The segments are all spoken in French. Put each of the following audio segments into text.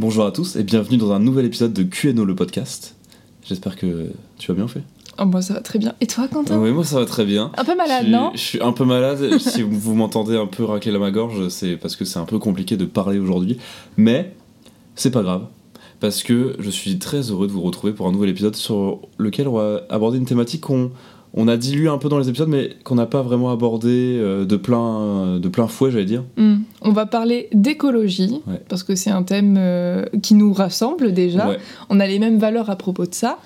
Bonjour à tous et bienvenue dans un nouvel épisode de QNO le podcast. J'espère que tu vas bien fait. Oh, moi ça va très bien. Et toi, Quentin? Oui, moi ça va très bien. Un peu malade, je non? Je suis un peu malade. si vous, m'entendez un peu racler à ma gorge, c'est parce que c'est un peu compliqué de parler aujourd'hui. Mais c'est pas grave. Parce que je suis très heureux de vous retrouver pour un nouvel épisode sur lequel on va aborder une thématique qu'on on a dilué un peu dans les épisodes, mais qu'on n'a pas vraiment abordé euh, de, plein, de plein fouet, j'allais dire. Hmm. On va parler d'écologie, Ouais. parce que c'est un thème euh, qui nous rassemble déjà. Ouais, On a les mêmes valeurs à propos de ça.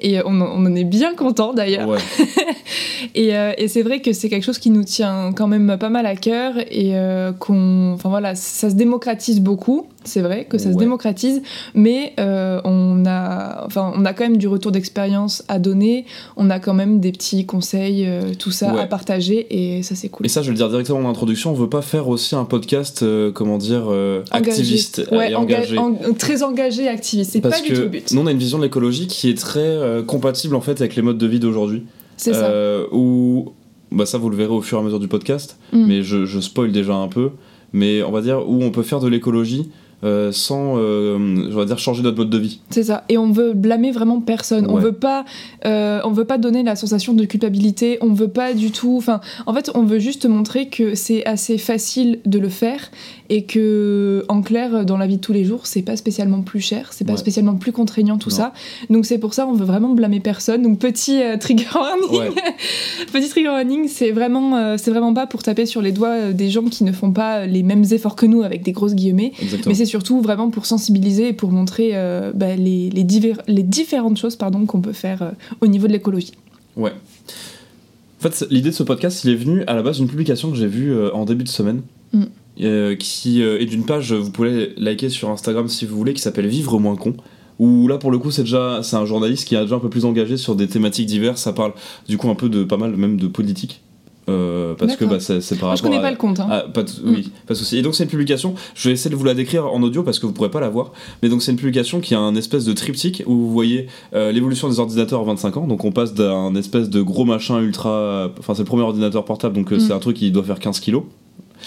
Et on, en- on en est bien content d'ailleurs. ouais. Et, euh, et c'est vrai que c'est quelque chose qui nous tient quand même pas mal à cœur et euh, qu'on, enfin voilà, ça se démocratise beaucoup. C'est vrai que ça se démocratise, mais euh, on a, enfin on a quand même du retour d'expérience à donner. On a quand même des petits conseils, euh, tout ça Ouais. à partager et ça c'est cool. Et ça, je vais le dire directement en introduction, on veut pas faire aussi un podcast, euh, comment dire, activiste ouais, et enga- engagé. en- très engagé, activiste. C'est pas Parce du que tout le but. nous, on a une vision de l'écologie qui est très compatible en fait avec les modes de vie d'aujourd'hui. C'est ça. Où, bah ça, vous le verrez au fur et à mesure du podcast, Mm. mais je, je spoil déjà un peu. Mais on va dire où on peut faire de l'écologie euh, sans, euh, je vais dire, changer notre mode de vie. C'est ça. Et on veut blâmer vraiment personne. On veut pas, euh, on veut pas donner la sensation de culpabilité. On veut pas du tout. Enfin, en fait, on veut juste montrer que c'est assez facile de le faire et que, en clair, dans la vie de tous les jours, c'est pas spécialement plus cher, c'est pas Ouais. spécialement plus contraignant tout Non. ça. Donc c'est pour ça, on veut vraiment blâmer personne. Donc petit euh, trigger warning. Ouais. Petit trigger warning, c'est vraiment, c'est vraiment pas pour taper sur les doigts des gens qui ne font pas les mêmes efforts que nous avec des grosses guillemets. Exactement. Mais c'est surtout vraiment pour sensibiliser et pour montrer euh, bah, les, les, divers- les différentes choses pardon, qu'on peut faire euh, au niveau de l'écologie. Ouais. En fait, l'idée de ce podcast, il est venu à la base d'une publication que j'ai vue euh, en début de semaine. Mm. qui est d'une page, vous pouvez liker sur Instagram si vous voulez, qui s'appelle Vivre moins con. Où là, pour le coup, c'est déjà c'est un journaliste qui est déjà un peu plus engagé sur des thématiques diverses. Ça parle du coup un peu de pas mal même de politique. Euh, parce que bah, c'est par Moi, je connais à- pas le compte. hein. ah, pas de, oui, pas de souci. Et donc c'est une publication, je vais essayer de vous la décrire en audio parce que vous pourrez pas la voir, mais donc c'est une publication qui a un espèce de triptyque où vous voyez euh, l'évolution des ordinateurs en 25 ans, donc on passe d'un espèce de gros machin ultra... Enfin c'est le premier ordinateur portable, donc euh, Mm. c'est un truc qui doit faire 15 kilos.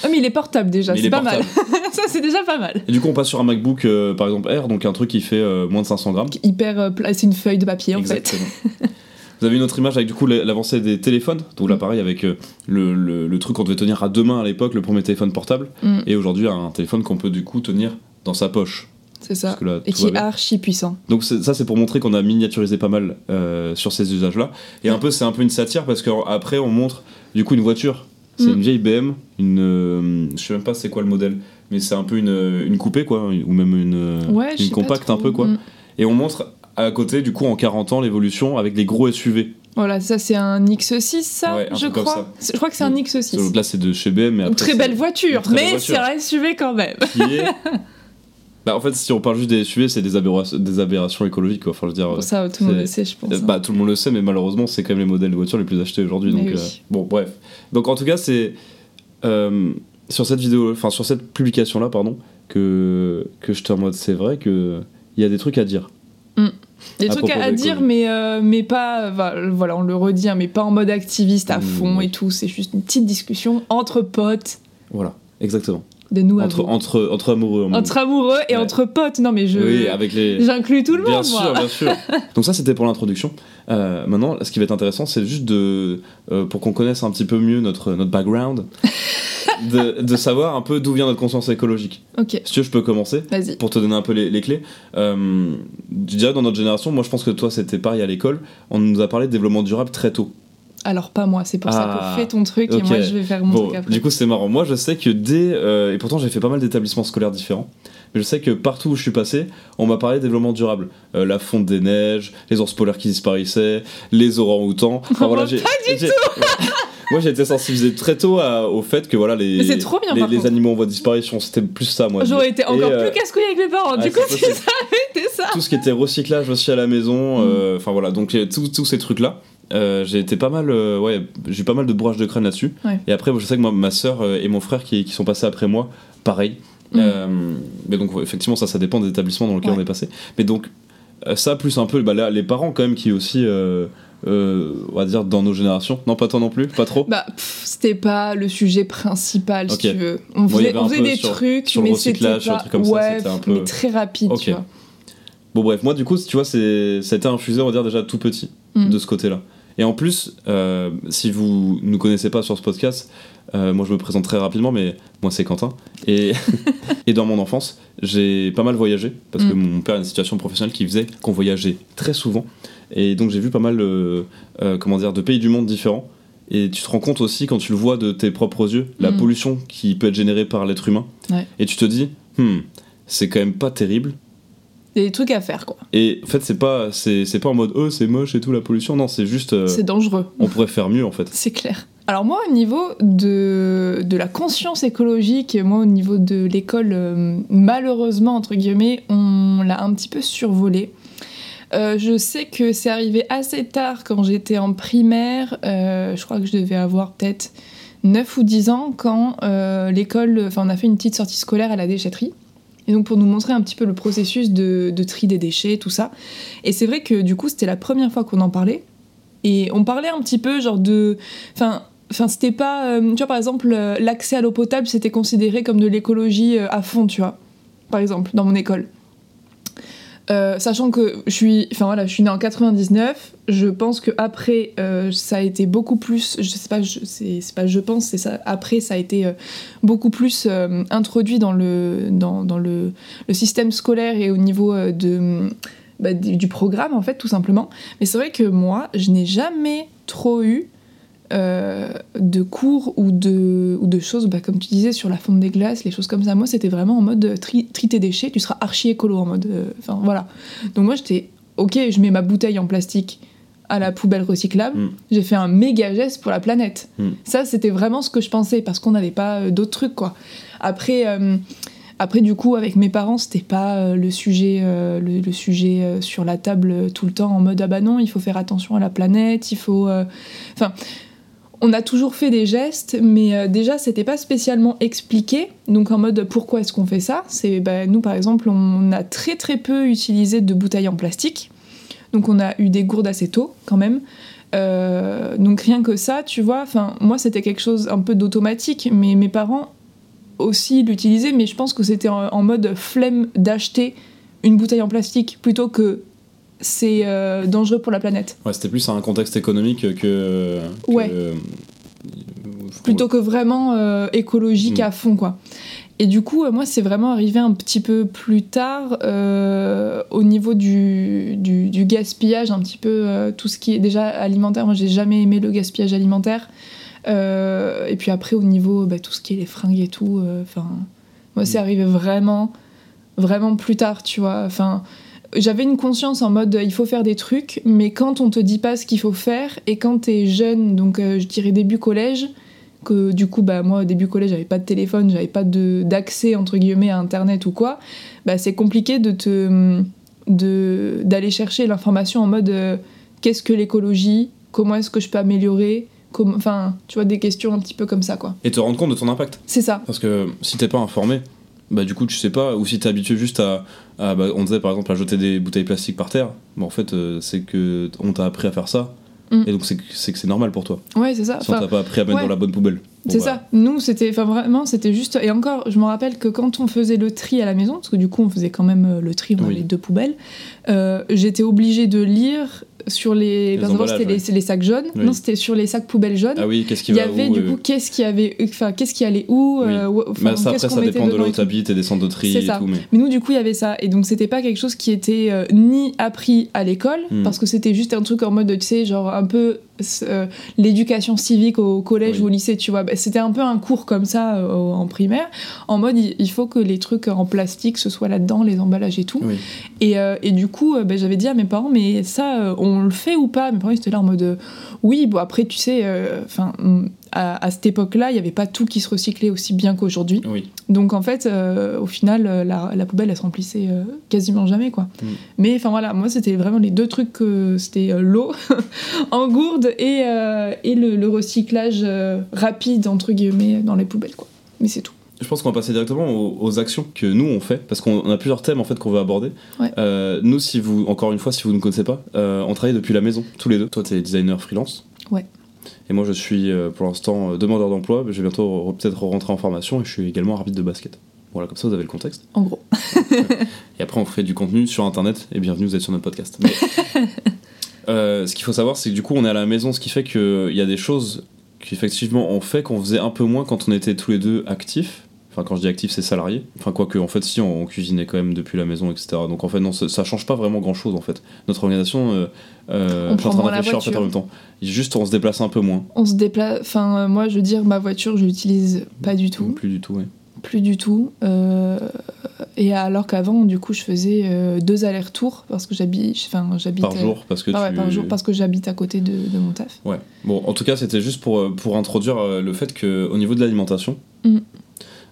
Ah, mais il est portable déjà, c'est est pas portable. mal. ça, c'est déjà pas mal. Et du coup on passe sur un MacBook euh, par exemple Air, donc un truc qui fait moins de 500 grammes. Hyper c'est une feuille de papier en fait. Vous avez une autre image avec du coup l'avancée des téléphones, donc là Mm. pareil avec euh, le, le- le truc qu'on devait tenir à deux mains à l'époque, le premier téléphone portable, Mm, et aujourd'hui un téléphone qu'on peut du coup tenir dans sa poche. c'est ça. Là, Et qui est archi puissant. Donc ça c'est pour montrer qu'on a miniaturisé pas mal euh, sur ces usages-là. Et un peu c'est un peu une satire parce qu'après on montre du coup une voiture. C'est Mm. une vieille BM, une euh, je sais même pas c'est quoi le modèle, mais c'est un peu une, une coupée quoi, ou même une, Ouais, compacte un peu quoi. Mm. Et on montre à côté du coup en 40 ans l'évolution avec des gros SUV. Voilà, ça c'est un X6, ça, Ouais, je crois. Je crois que c'est un Donc, X6. Donc Là c'est de chez BM mais après, très belle voiture, très mais c'est un SUV quand même. qui est Bah en fait si on parle juste des SUV c'est des aberrations, des aberrations écologiques quoi, faut le dire. Pour ça, tout le monde le sait, je pense. Hein. Bah, tout le monde le sait, mais malheureusement, c'est quand même les modèles de voitures les plus achetés aujourd'hui. Donc, oui. euh, bon, bref. Donc, en tout cas, c'est euh, sur cette vidéo, enfin, sur cette publication-là, pardon, que, que j'étais en mode, c'est vrai que il y a des trucs à dire. Des à trucs à, dire, mais, euh, mais pas. Voilà, on le redit, hein, mais pas en mode activiste à Mmh, fond oui. et tout. C'est juste une petite discussion entre potes, Voilà, exactement. De nous Entre, entre, entre amoureux. Entre amoureux et Ouais. entre potes. Non, mais je. Oui, avec les. J'inclus tout le bien monde, sûr, moi. bien sûr. Donc ça, c'était pour l'introduction. Euh, maintenant, ce qui va être intéressant, c'est juste de, euh, pour qu'on connaisse un petit peu mieux notre, notre background, de, de savoir un peu d'où vient notre conscience écologique. Ok, Si tu veux, je peux commencer. vas-y. pour te donner un peu les, les clés, euh, je dirais dans notre génération, moi je pense que toi c'était pareil à l'école, on nous a parlé de développement durable très tôt. Alors, pas moi, c'est pour ça Ah, que fais ton truc et moi je vais faire mon Bon, truc après. du coup c'est marrant. Moi je sais que dès, euh, et pourtant j'ai fait pas mal d'établissements scolaires différents, mais je sais que partout où je suis passé, on m'a parlé de développement durable. Euh, la fonte des neiges, les ours polaires qui disparaissaient, les orang-outans. Enfin, voilà, j'ai, j'ai- Moi j'ai été sensibilisé très tôt à- au fait que voilà les, trop bien, les, animaux en voie de disparition, c'était plus ça moi. J'aurais été Et, encore euh, plus casse-couille avec mes parents. du coup, si ça avait été ça. tout ce qui était recyclage aussi à la maison, euh, enfin voilà, donc tous tous ces trucs là. J'ai été pas mal, euh, ouais, j'ai eu pas mal de bourrage de crâne là-dessus. Ouais. Et après, je sais que moi, ma soeur et mon frère qui, qui sont passés après moi, pareil. Mm. Euh, mais donc, effectivement, ça, ça dépend des établissements dans lesquels Ouais. on est passé. Mais donc, euh, ça, plus un peu bah, là, les parents, quand même, qui aussi. euh, euh, on va dire dans nos générations. Non, pas toi non plus, pas trop. Bah, c'était pas le sujet principal, si tu veux. On faisait, on des sur- trucs, sur mais c'était pas... comme ouais, c'était un peu- mais très rapide, tu vois. Bon, bref, moi, du coup, tu vois, c'est, ça a été infusé, on va dire, déjà tout petit, Mm. de ce côté-là. Et en plus, euh, si vous ne nous connaissez pas sur ce podcast, euh, moi je me présente très rapidement, mais moi c'est Quentin. Et, et dans mon enfance, j'ai pas mal voyagé, parce que Mm. mon père a une situation professionnelle qui faisait qu'on voyageait très souvent. Et donc j'ai vu pas mal euh, comment dire, de pays du monde différents. Et tu te rends compte aussi, quand tu le vois de tes propres yeux, la Mm. pollution qui peut être générée par l'être humain. Ouais. Et tu te dis, hmm, c'est quand même pas terrible. Des trucs à faire, quoi. Et en fait, c'est pas, c'est, pas en mode oh c'est moche et tout la pollution. Non, c'est juste euh, C'est dangereux. on pourrait faire mieux en fait. C'est clair. Alors moi, au niveau de, de la conscience écologique, moi, au niveau de l'école, euh, malheureusement, entre guillemets, on l'a un petit peu survolé. Euh, je sais que c'est arrivé assez tard quand j'étais en primaire. je crois que je devais avoir peut-être 9 ou 10 ans quand l'école, enfin on a fait une petite sortie scolaire à la déchetterie. Donc pour nous montrer un petit peu le processus de, de tri des déchets, tout ça. Et c'est vrai que du coup c'était la première fois qu'on en parlait. Et on parlait un petit peu genre de... Enfin, enfin c'était pas... euh, tu vois par exemple euh, l'accès à l'eau potable c'était considéré comme de l'écologie euh, à fond, tu vois. Par exemple dans mon école. Euh, sachant que je suis, enfin voilà, je suis née en 99. Je pense que après, euh, ça a été beaucoup plus. Je sais pas, je, pense, c'est. Après, ça a été euh, beaucoup plus introduit dans le système scolaire et au niveau bah, du programme en fait, tout simplement. Mais c'est vrai que moi, je n'ai jamais trop eu euh, de cours ou de, ou de choses, bah, comme tu disais, sur la fonte des glaces, les choses comme ça. Moi, c'était vraiment en mode euh, tri, tri tes déchets, tu seras archi écolo en mode. euh, Enfin, voilà. Donc, moi, j'étais, ok, je mets ma bouteille en plastique à la poubelle recyclable, Mm. j'ai fait un méga geste pour la planète. Mm. Ça, c'était vraiment ce que je pensais, parce qu'on n'avait pas d'autres trucs, quoi. Après. euh, après, du coup, avec mes parents, c'était pas le sujet, euh, le, le sujet euh, sur la table euh, tout le temps en mode ah bah non, il faut faire attention à la planète, il faut. Enfin, on a toujours fait des gestes, mais euh, déjà, c'était pas spécialement expliqué. Donc, en mode pourquoi est-ce qu'on fait ça? C'est bah, nous, par exemple, on a très très peu utilisé de bouteilles en plastique. Donc, on a eu des gourdes assez tôt, quand même. Euh, donc, rien que ça, tu vois, moi, c'était quelque chose un peu d'automatique, mais mes parents aussi l'utilisaient, mais je pense que c'était en mode flemme d'acheter une bouteille en plastique plutôt que c'est euh, dangereux pour la planète. Ouais, c'était plus un contexte économique que. que- Ouais. euh, plutôt que vraiment euh, écologique Mm. à fond quoi. Et du coup, moi, c'est vraiment arrivé un petit peu plus tard au niveau du, du, du gaspillage, un petit peu tout ce qui est déjà alimentaire. Moi, j'ai jamais aimé le gaspillage alimentaire. Et puis après, au niveau bah, tout ce qui est les fringues et tout, enfin, moi, c'est Mm. arrivé vraiment, vraiment plus tard, tu vois. Enfin, j'avais une conscience en mode il faut faire des trucs, mais quand on te dit pas ce qu'il faut faire et quand t'es jeune, donc euh, je dirais début collège, que du coup bah moi au début collège j'avais pas de téléphone, j'avais pas d'accès entre guillemets à internet ou quoi, bah c'est compliqué de te de d'aller chercher l'information en mode euh, qu'est-ce que l'écologie, comment est-ce que je peux améliorer, enfin tu vois des questions un petit peu comme ça quoi. Et te rendre compte de ton impact. C'est ça. Parce que si t'es pas informé, bah du coup tu sais pas, ou si t'es habitué juste à, à, bah, on disait par exemple à jeter des bouteilles plastiques par terre, bon en fait euh, c'est que on t'a appris à faire ça, Mm. et donc c'est que c'est normal pour toi. Ouais, c'est ça. Si on Enfin, t'a pas appris à mettre ouais. dans la bonne poubelle. C'est bah, ça. Nous, c'était, enfin vraiment, c'était juste. Et encore, je me rappelle que quand on faisait le tri à la maison, parce que du coup, on faisait quand même euh, le tri, on Oui. avait deux poubelles, euh, j'étais obligée de lire sur les. Les c'était les, sacs jaunes. Oui. Non, c'était sur les sacs poubelles jaunes. Ah oui, qu'est-ce qui Il y va avait où, du euh, coup qu'est-ce qui avait, enfin qu'est-ce qui allait où, Oui. euh, bah, ça après ça dépend de là où t'habites et des centres de tri C'est et ça. tout, mais. Mais nous, du coup, il y avait ça. Et donc, c'était pas quelque chose qui était ni appris à l'école, Mm. parce que c'était juste un truc en mode, tu sais, genre un peu euh, l'éducation civique au collège Oui. ou au lycée, tu vois. Bah, c'était un peu un cours comme ça euh, en primaire, en mode, il faut que les trucs en plastique, ce soit là-dedans, les emballages et tout. Oui. Et, euh, et du coup, bah, j'avais dit à mes parents, mais ça, on le fait ou pas? Mes parents, ils étaient là en mode, oui, bon, après, tu sais, enfin. À, à cette époque-là, il n'y avait pas tout qui se recyclait aussi bien qu'aujourd'hui. Oui. Donc en fait, euh, au final, euh, la, la poubelle, elle se remplissait euh, quasiment jamais, quoi. Mm. Mais enfin voilà, moi, c'était vraiment les deux trucs, que c'était l'eau en gourde et, et le, le recyclage rapide, entre guillemets, dans les poubelles, quoi. Mais c'est tout. je pense qu'on va passer directement aux, aux actions que nous on fait parce qu'on a plusieurs thèmes en fait qu'on veut aborder. Ouais. Euh, nous, si vous, encore une fois, si vous ne connaissez pas, euh, on travaille depuis la maison tous les deux. Toi, t'es designer freelance. Ouais. Et moi, je suis euh, pour l'instant euh, demandeur d'emploi. mais Je vais bientôt re- peut-être rentrer en formation et je suis également arbitre de basket. Voilà, comme ça vous avez le contexte. En gros. Et après, on fait du contenu sur internet et bienvenue, vous êtes sur notre podcast. Mais, euh, ce qu'il faut savoir, c'est que du coup, on est à la maison, ce qui fait qu'il y a des choses qu'effectivement on fait qu'on faisait un peu moins quand on était tous les deux actifs. Enfin, quand je dis actif, c'est salarié. Enfin, quoique, en fait, si, on, on cuisinait quand même depuis la maison, etc. Donc, en fait, non, ça, ça change pas vraiment grand chose, en fait. Notre organisation, euh, euh, On je suis en train de réfléchir, en fait, en même temps. Juste, on se déplace un peu moins. On se déplace. Enfin, euh, moi, je veux dire, ma voiture, je l'utilise pas du tout. Plus du tout, ouais. Plus du tout. Et alors qu'avant, du coup, je faisais deux allers-retours parce que j'habite. Enfin, j'habite. Par jour, parce que ah ouais, tu... par jour parce que j'habite à côté de, de mon taf. Ouais. Bon, en tout cas, c'était juste pour, pour introduire le fait qu'au niveau de l'alimentation, Mm.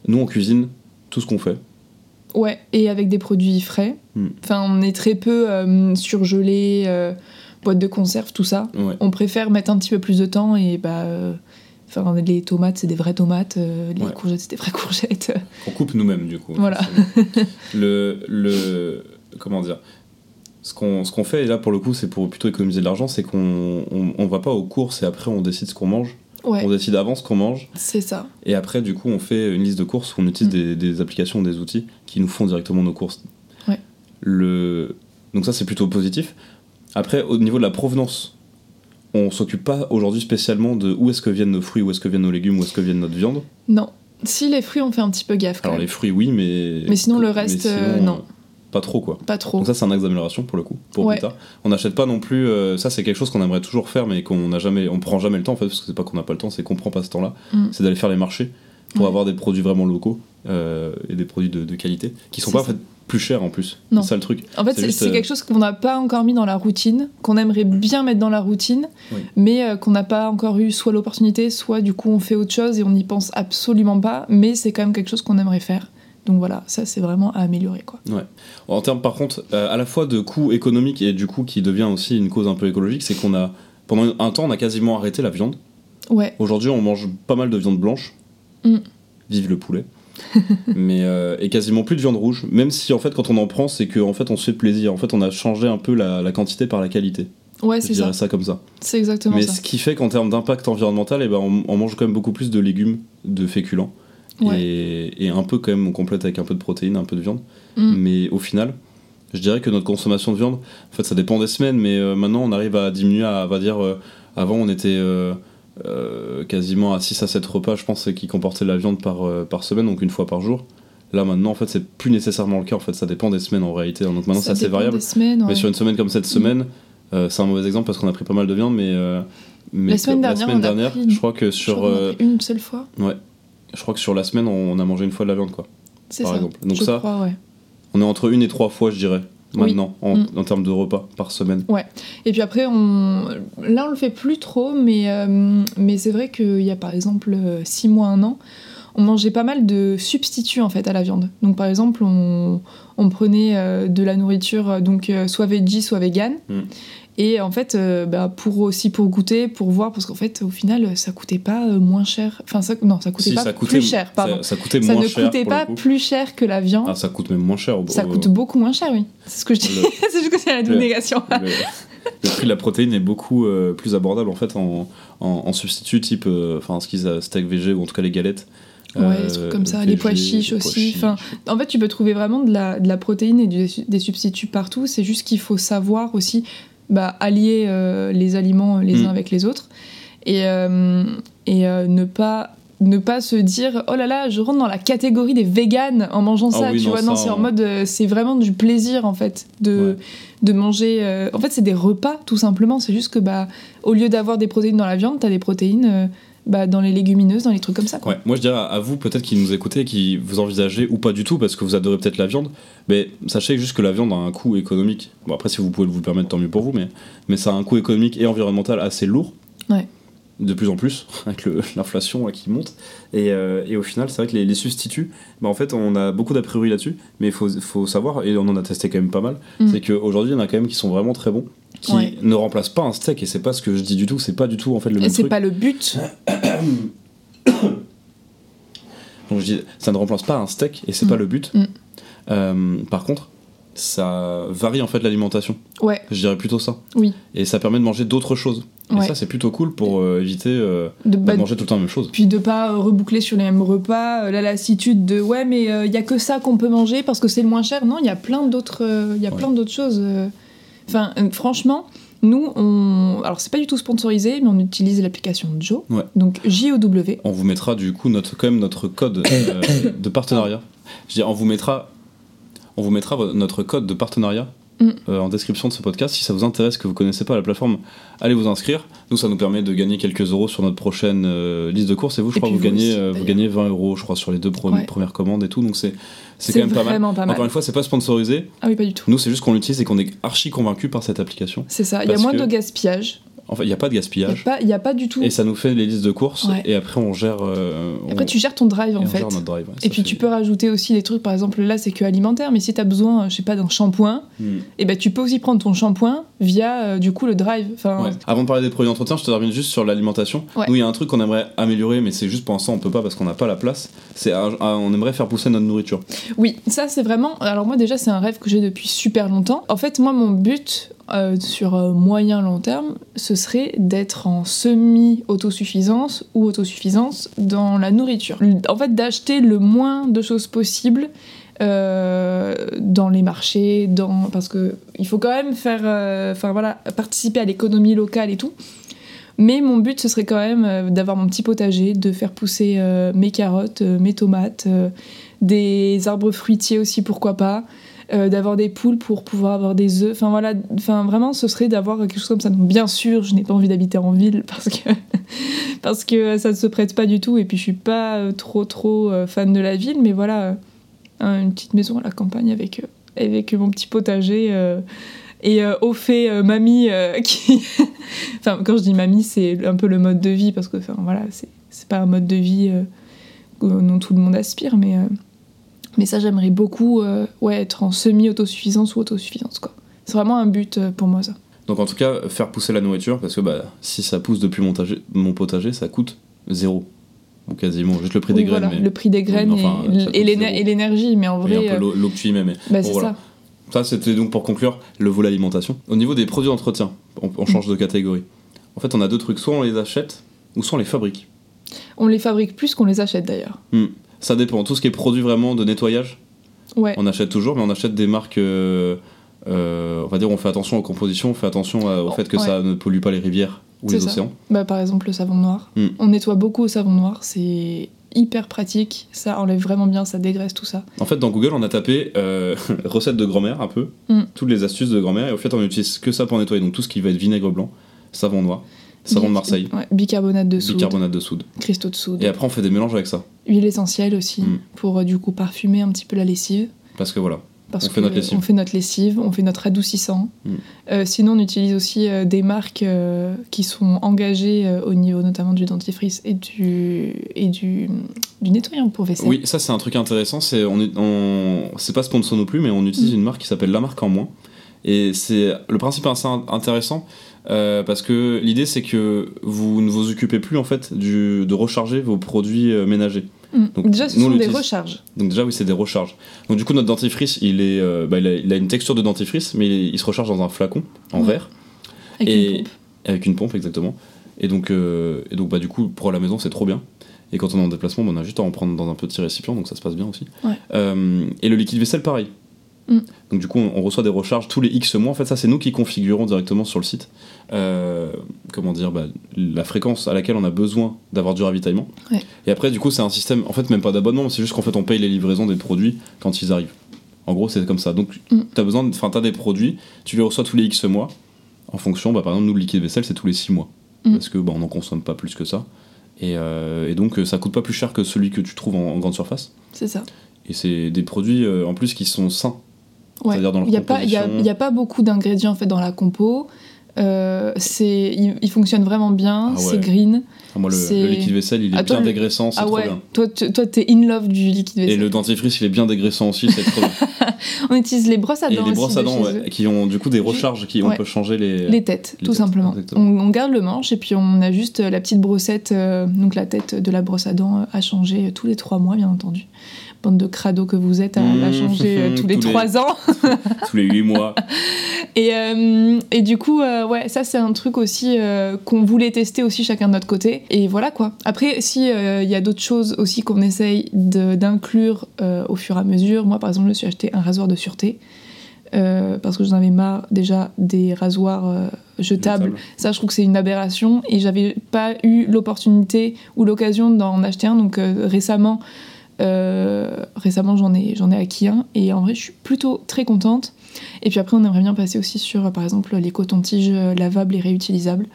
Nous, on cuisine tout ce qu'on fait. Ouais, et avec des produits frais. Mm. Enfin, on est très peu euh, surgelé, euh, boîte de conserve, tout ça. Ouais. On préfère mettre un petit peu plus de temps et bah. euh, Enfin, les tomates, c'est des vraies tomates, euh, les Ouais. courgettes, c'est des vraies courgettes. Qu'on coupe nous-mêmes, du coup. Voilà. le, le. Comment dire ce qu'on, ce qu'on fait, et là pour le coup, c'est pour plutôt économiser de l'argent, c'est qu'on on, on va pas aux courses et après on décide ce qu'on mange. Ouais, On décide avant ce qu'on mange c'est ça. et après, du coup, on fait une liste de courses où on utilise Mm. des, des applications, des outils qui nous font directement nos courses. Ouais. Le... Donc, ça, c'est plutôt positif. Après, au niveau de la provenance, on s'occupe pas aujourd'hui spécialement de où est-ce que viennent nos fruits, où est-ce que viennent nos légumes, où est-ce que viennent notre viande. Non. Si les fruits, on fait un petit peu gaffe quand Alors, même. les fruits, oui, mais. Mais sinon, le reste, euh, non. Pas trop, quoi. Pas trop. Donc ça c'est un axe d'amélioration pour le coup, pour Ouais. plus tard. On n'achète pas non plus, euh, ça c'est quelque chose qu'on aimerait toujours faire mais qu'on n'a jamais, on prend jamais le temps en fait parce que c'est pas qu'on n'a pas le temps, c'est qu'on prend pas ce temps-là. Mm. C'est d'aller faire les marchés pour avoir des produits vraiment locaux euh, et des produits de, de qualité qui sont pas en fait plus chers en plus. Non. C'est ça le truc. En fait, C'est euh, quelque chose qu'on n'a pas encore mis dans la routine, qu'on aimerait bien mettre dans la routine, Oui. mais qu'on n'a pas encore eu soit l'opportunité, soit du coup on fait autre chose et on n'y pense absolument pas, mais c'est quand même quelque chose qu'on aimerait faire. Donc voilà, ça c'est vraiment à améliorer quoi. En termes par contre, euh, à la fois de coût économique et du coup qui devient aussi une cause un peu écologique, c'est qu'on a pendant un temps on a quasiment arrêté la viande. Ouais, Aujourd'hui, on mange pas mal de viande blanche. Mm. Vive le poulet. Mais euh, et quasiment plus de viande rouge. Même si en fait, quand on en prend, c'est qu'en fait, on se fait plaisir. En fait, on a changé un peu la, la quantité par la qualité. ouais c'est ça. ça comme ça. C'est exactement Mais ça. ce qui fait qu'en termes d'impact environnemental, eh ben, on, on mange quand même beaucoup plus de légumes, de féculents. Ouais. Et, et un peu quand même, on complète avec un peu de protéines, un peu de viande. Mm. Mais au final, je dirais que notre consommation de viande, en fait, ça dépend des semaines, mais euh, maintenant, on arrive à diminuer à, va dire, euh, avant, on était euh, quasiment à 6 à 7 repas, je pense, qui comportaient de la viande par, par semaine, donc une fois par jour. Là, maintenant, en fait, c'est plus nécessairement le cas, en fait, ça dépend des semaines en réalité. Donc maintenant, c'est Ça assez variable. des semaines, ouais. Mais sur une semaine comme cette semaine, euh, c'est un mauvais exemple parce qu'on a pris pas mal de viande, mais. mais La semaine dernière, une- je crois que sur. une seule fois, je crois que sur la semaine, on a mangé une fois de la viande, quoi. c'est par ça. exemple. Donc je ça, crois, ouais. On est entre une et trois fois, je dirais, Oui. maintenant, en, Mm. en termes de repas par semaine. Et puis après, on... là, on le fait plus trop, mais, euh, mais c'est vrai qu'il y a par exemple 6 mois, un an, on mangeait pas mal de substituts en fait à la viande. Donc par exemple, on, on prenait euh, de la nourriture euh, donc euh, soit veggie, soit vegan. Mm. Et en fait, euh, bah, pour aussi pour goûter, pour voir, parce qu'en fait, au final, ça coûtait pas euh, moins cher. Enfin, ça, non, ça coûtait Si, pas ça coûtait, plus cher, pardon. Ça, ça coûtait Ça moins ne cher. coûtait pas plus cher que la viande. Ah, ça coûte même moins cher. au- ça au- coûte beaucoup moins cher, oui. C'est ce que je dis. Le- c'est juste que c'est la le- négation. le, le prix de la protéine est beaucoup euh, plus abordable en fait en, en, en substitut type euh, enfin ce qu'ils a steak végé ou en tout cas les galettes Ouais, Euh, des trucs comme ça, les pois chiches les pois aussi, chiches. enfin, En fait, tu peux trouver vraiment de la, de la protéine et du- des substituts partout. C'est juste qu'il faut savoir aussi bah, allier euh, les aliments les Mm. uns avec les autres et, euh, et euh, ne pas ne pas se dire oh là là je rentre dans la catégorie des véganes en mangeant Ah ça oui, tu non, vois non c'est en mode c'est vraiment du plaisir en fait de, Ouais. de manger en fait c'est des repas tout simplement c'est juste que bah au lieu d'avoir des protéines dans la viande t'as des protéines bah, dans les légumineuses dans les trucs comme ça quoi. Ouais, moi je dirais à vous peut-être qui nous écoutez, qui vous envisagez ou pas du tout parce que vous adorez peut-être la viande, mais sachez juste que la viande a un coût économique. Bon après si vous pouvez vous le permettre tant mieux pour vous, mais, mais ça a un coût économique et environnemental assez lourd. Ouais. De plus en plus avec l'inflation qui monte et, euh, et au final c'est vrai que les, les substituts, bah, en fait on a beaucoup d'a priori là-dessus, mais il faut, faut savoir et on en a testé quand même pas mal, Mm. c'est qu'aujourd'hui il y en a quand même qui sont vraiment très bons, qui Ouais. ne remplacent pas un steak et c'est pas ce que je dis du tout, c'est pas du tout en fait le même c'est pas le but Donc je dis, ça ne remplace pas un steak et c'est Mm. pas le but. Mm. Euh, par contre, ça varie en fait l'alimentation. Ouais, Je dirais plutôt ça. oui. Et ça permet de manger d'autres choses. Et Ouais. ça, c'est plutôt cool pour euh, éviter euh, De, bah, de manger tout le temps la même chose. Puis de pas euh, reboucler sur les mêmes repas, la lassitude de ouais mais il y a que ça qu'on peut manger parce que c'est le moins cher. Non, il y a plein d'autres il y a Ouais. plein d'autres choses. Enfin euh, franchement, nous on alors c'est pas du tout sponsorisé mais on utilise l'application Joe. Ouais. Donc J O W. On vous mettra du coup notre, quand même notre code euh, de partenariat. Je dis, on vous mettra, on vous mettra notre code de partenariat Mm. euh, en description de ce podcast. Si ça vous intéresse, que vous connaissez pas la plateforme, allez vous inscrire. Nous, ça nous permet de gagner quelques euros sur notre prochaine euh, liste de courses. Et vous, je Et crois, vous vous gagnez, aussi, euh, vous gagnez 20 euros, je crois, sur les deux pre- Ouais. premières commandes et tout. Donc c'est, c'est quand même pas mal. vraiment pas mal. Encore une fois, c'est pas sponsorisé. Ah oui, pas du tout. Nous, c'est juste qu'on l'utilise et qu'on est archi convaincu par cette application. C'est ça, il y a moins que- de gaspillage. Enfin, il n'y a pas de Il a gaspillage. pas, y a pas du tout. Et ça nous fait les listes de courses. Ouais. Et après, on gère. euh, Après tu gères ton drive en fait. drive. ouais, Et puis fait- tu peux rajouter aussi des trucs, par exemple là c'est que alimentaire, mais si tu as besoin, je sais pas, d'un shampoing, Hmm. et ben tu peux aussi prendre ton shampoing via euh, du coup le drive. Enfin, Ouais. Avant de parler des produits d'entretien, je te termine juste sur l'alimentation. Ouais. Nous, il y a un truc qu'on aimerait améliorer, mais c'est juste pour l'instant, on peut pas parce qu'on n'a pas la place. C'est on aimerait faire pousser notre nourriture. Oui, ça c'est vraiment. Alors moi déjà c'est un rêve que j'ai depuis super longtemps. En fait moi mon but euh, sur euh, moyen long terme, ce serait d'être en semi autosuffisance ou autosuffisance dans la nourriture. En fait d'acheter le moins de choses possible. Euh, dans les marchés, parce que il faut quand même faire, euh, voilà, participer à l'économie locale et tout. Mais mon but, ce serait quand même euh, d'avoir mon petit potager, de faire pousser mes carottes, mes tomates, des arbres fruitiers aussi, pourquoi pas, d'avoir des poules pour pouvoir avoir des œufs. Enfin voilà, enfin vraiment, ce serait d'avoir quelque chose comme ça. Donc bien sûr, je n'ai pas envie d'habiter en ville parce que parce que ça ne se prête pas du tout. Et puis je suis pas trop trop fan de la ville, mais voilà, une petite maison à la campagne avec euh, avec mon petit potager. euh, et euh, au fait, mamie qui. enfin, quand je dis mamie, c'est un peu le mode de vie, parce que, voilà, c'est pas un mode de vie dont tout le monde aspire, mais, mais ça, j'aimerais beaucoup ouais, être en semi-autosuffisance ou autosuffisance, quoi. C'est vraiment un but pour moi, ça. Donc, en tout cas, faire pousser la nourriture, parce que bah, si ça pousse depuis mon potager, ça coûte zéro. Quasiment, juste le prix Oui, des graines. mais- le prix des graines enfin, et- l'énergie, mais en et vrai, un peu euh, l'eau que tu y mets. Mais bah, bon, c'est voilà. ça. Ça, c'était donc pour conclure le volet alimentation. Au niveau des produits d'entretien, on, on change de catégorie. En fait, on a deux trucs. Soit on les achète, ou soit on les fabrique. On les fabrique plus qu'on les achète d'ailleurs. Hmm. Ça dépend. Tout ce qui est produit vraiment de nettoyage, Ouais. on achète toujours, mais on achète des marques. euh, euh, on va dire, on fait attention aux compositions, on fait attention au Oh, fait que ouais. ça ne pollue pas les rivières ou les ça. océans. Bah, par exemple, le savon noir. Mm. On nettoie beaucoup au savon noir, c'est hyper pratique, ça enlève vraiment bien, ça dégraisse tout ça. En fait, dans Google, on a tapé euh, recettes de grand-mère un peu, Mm. toutes les astuces de grand-mère, et au fait, on utilise que ça pour nettoyer. Donc tout ce qui va être vinaigre blanc, savon noir, savon de Marseille, ouais, bicarbonate de soude, bicarbonate de soude. cristaux de soude, Et après, on fait des mélanges avec ça. huile essentielle aussi, Mm. pour euh, du coup parfumer un petit peu la lessive. Parce que voilà. Parce On fait notre lessive. On fait notre lessive, on fait notre adoucissant. Mm. Euh, sinon, on utilise aussi euh, des marques euh, qui sont engagées au niveau notamment du dentifrice et du, et du, du nettoyant pour vaisselle. Oui, ça c'est un truc intéressant. C'est on, on- c'est pas sponsor non plus, mais on utilise Mm. une marque qui s'appelle La Marque en moins. Et c'est le principe est assez in- intéressant parce que l'idée c'est que vous ne vous occupez plus en fait du, de recharger vos produits ménagers. Mm. Donc, Déjà, ce sont des recharges. Donc déjà oui c'est des recharges. Donc du coup notre dentifrice il est euh, bah, il, a, il a une texture de dentifrice mais il, il se recharge dans un flacon en Ouais. verre Avec Et- une pompe. avec une pompe exactement. Et donc euh, et donc bah du coup pour la maison c'est trop bien. Et quand on est en déplacement, bah, on a juste à en prendre dans un petit récipient, donc ça se passe bien aussi. Ouais. Euh, et le liquide vaisselle, pareil. Mm. Donc du coup, on, on reçoit des recharges tous les X mois. En fait, ça, c'est nous qui configurons directement sur le site. euh, comment dire bah, La fréquence à laquelle on a besoin d'avoir du ravitaillement. Ouais. Et après, du coup, c'est un système, en fait, même pas d'abonnement, c'est juste qu'en fait, on paye les livraisons des produits quand ils arrivent. En gros, c'est comme ça. Donc, Mm. tu as besoin, enfin, des produits, tu les reçois tous les X mois. En fonction, bah, par exemple, nous, le liquide vaisselle, c'est tous les 6 mois. Mm. Parce que bah, on n'en consomme pas plus que ça. Et, euh, et donc, euh, ça coûte pas plus cher que celui que tu trouves en, en grande surface. C'est ça. Et c'est des produits, euh, en plus, qui sont sains. Ouais. C'est-à-dire dans Il n'y a, a- a pas beaucoup d'ingrédients en fait dans la compo. Euh, c'est, il, il fonctionne vraiment bien, Ah ouais. c'est green. Ah, moi, le, liquide vaisselle, il est Ah, toi, bien dégraissant, c'est Ah trop ouais, bien. toi, tu- toi t'es in love du liquide Et vaisselle. le dentifrice, il est bien dégraissant aussi, c'est trop bien. On utilise les brosses à Et dents les aussi brosses à de dents, ouais, qui ont du coup des recharges, qui on peut changer les. Les têtes, Les tout têtes, simplement. on garde le manche et puis on a juste la petite brossette, euh, donc la tête de la brosse à dents euh, à changer tous les trois mois, bien entendu. Bande de crado que vous êtes à la Mmh, changer euh, tous les trois ans. Tous les 8 mois. Et, euh, et du coup, euh, ouais, ça c'est un truc aussi euh, qu'on voulait tester aussi chacun de notre côté. Et voilà quoi. Après, si euh, il y a d'autres choses aussi qu'on essaye de- d'inclure au fur et à mesure. Moi, par exemple, je me suis acheté un rasoir de sûreté. euh, parce que j'en avais marre déjà des rasoirs euh, jetables. Jetable. Ça, je trouve que c'est une aberration et j'avais pas eu l'opportunité ou l'occasion d'en acheter un. Donc euh, récemment, récemment j'en ai, j'en ai acquis un et en vrai, je suis plutôt très contente. Et puis après, on aimerait bien passer aussi sur, euh, par exemple, les cotons-tiges euh, lavables et réutilisables.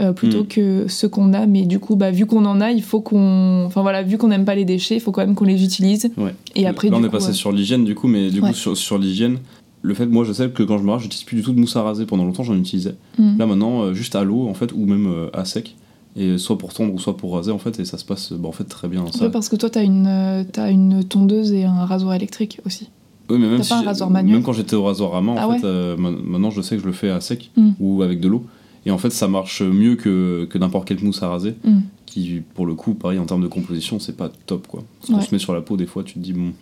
euh, plutôt Mm. que ceux qu'on a, mais du coup, bah, vu qu'on en a, il faut qu'on. Enfin voilà, vu qu'on n'aime pas les déchets, il faut quand même qu'on les utilise. Ouais. Et après, Là, on du est coup, passé euh, sur l'hygiène, du coup, mais du Ouais. coup, sur, sur l'hygiène, le fait, moi, je sais que quand je me rase, j'utilise plus du tout de mousse à raser. Pendant longtemps, j'en utilisais. mm. Là, maintenant, euh, juste à l'eau, en fait, ou même euh, à sec. Et soit pour tondre ou soit pour raser, en fait, et ça se passe, bah, en fait, très bien. Ça. Ouais, parce que toi, t'as une, euh, t'as une tondeuse et un rasoir électrique aussi. Oui, mais même, si pas un rasoir manuel même quand j'étais au rasoir à main, en Ah fait, euh, ma- maintenant, je sais que je le fais à sec Mm. ou avec de l'eau. Et en fait, ça marche mieux que, que n'importe quelle mousse à raser. Mm. Qui, pour le coup, pareil, en termes de composition, c'est pas top, quoi. Ce qu'on Ouais. se met sur la peau, des fois, tu te dis, bon,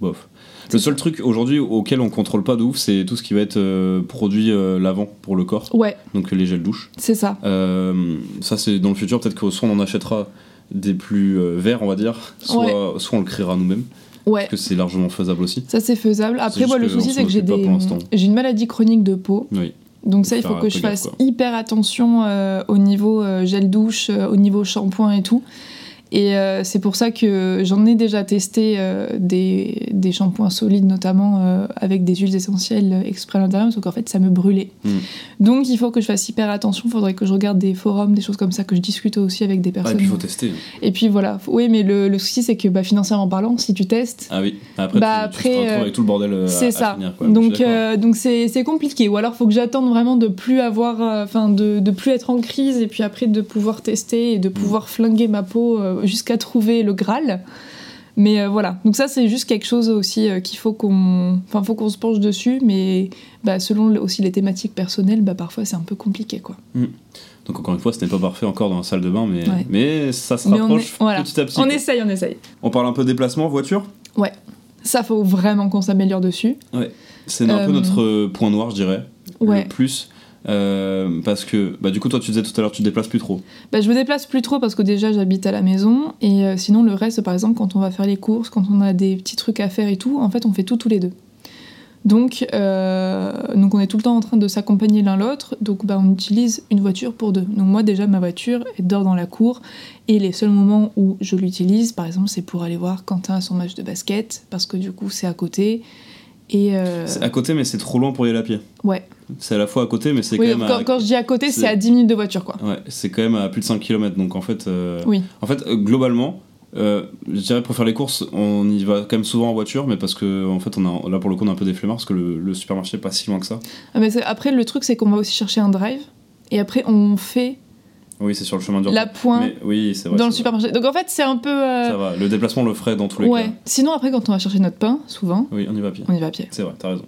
bof. Le seul truc aujourd'hui auquel on contrôle pas de ouf, c'est tout ce qui va être euh, produit euh, lavant pour le corps, Ouais, donc les gels douche. c'est ça. Euh, ça, c'est dans le futur, peut-être que soit on en achètera des plus verts, on va dire, soit, soit on le créera nous-mêmes, Ouais. parce que c'est largement faisable aussi. Ça c'est faisable. Après moi le souci c'est que j'ai des une maladie chronique de peau. Oui. Donc ça il Faut que je gaffe, fasse hyper attention au niveau gel douche, au niveau shampoing et tout. Et euh, c'est pour ça que j'en ai déjà testé euh, des, des shampoings solides, notamment euh, avec des huiles essentielles exprès à l'intérieur, parce qu'en fait ça me brûlait. Mm. Donc il faut que je fasse hyper attention, il faudrait que je regarde des forums, des choses comme ça, que je discute aussi avec des Ah, et personnes. puis il faut tester. Et puis voilà, oui mais le, le souci c'est que bah, financièrement parlant, si tu testes, Ah oui, après, Bah, tu, tu te après, euh, avec tout le bordel c'est à ça. finir. Quoi. Donc c'est c'est compliqué. Ou alors faut que j'attende vraiment de plus avoir, enfin de, de plus être en crise et puis après de pouvoir tester et de pouvoir flinguer ma peau jusqu'à trouver le Graal. Mais euh, voilà. Donc ça c'est juste quelque chose aussi euh, qu'il faut qu'on, enfin faut qu'on se penche dessus. Mais bah, selon aussi les thématiques personnelles, bah parfois c'est un peu compliqué quoi. Donc encore une fois, ce n'est pas parfait encore dans la salle de bain, mais, Ouais. mais ça se Mais rapproche est- voilà. petit à petit. On quoi. essaye, on essaye. On parle un peu déplacement, voiture? Ça faut vraiment qu'on s'améliore dessus. C'est un peu Euh, notre point noir, je dirais. Ouais. Le plus. Euh, parce que, bah, du coup, toi, tu disais tout à l'heure, tu te déplaces plus trop. Bah, je me déplace plus trop parce que déjà j'habite à la maison et euh, sinon le reste par exemple quand on va faire les courses, quand on a des petits trucs à faire et tout, en fait on fait tout tous les deux. Donc, euh, donc on est tout le temps en train de s'accompagner l'un l'autre, donc bah, on utilise une voiture pour deux. Donc moi déjà ma voiture elle dort dans la cour et les seuls moments où je l'utilise par exemple c'est pour aller voir Quentin à son match de basket parce que du coup c'est à côté et euh, C'est à côté, mais c'est trop loin pour y aller à pied. ouais. C'est à la fois à côté, mais c'est Oui, quand même. quand, à... quand je dis à côté c'est à 10 minutes de voiture quoi. Ouais, c'est quand même à plus de 5 km. Donc en fait, euh, Oui. en fait euh, globalement, euh, je dirais pour faire les courses, on y va quand même souvent en voiture, mais parce que en fait, on a, là pour le coup, on est un peu des flemmards parce que le, le supermarché est pas si loin que ça. Ah, mais après le truc c'est qu'on va aussi chercher un drive et après on fait Oui, c'est sur le chemin dur. la pointe oui, c'est vrai. dans le vrai. supermarché. Donc en fait, c'est un peu. euh, Ça va. Le déplacement le ferait dans tous les ouais. cas. Sinon, après, quand on va chercher notre pain, souvent, Oui, on y va à pied. on y va à pied. C'est vrai, t'as raison.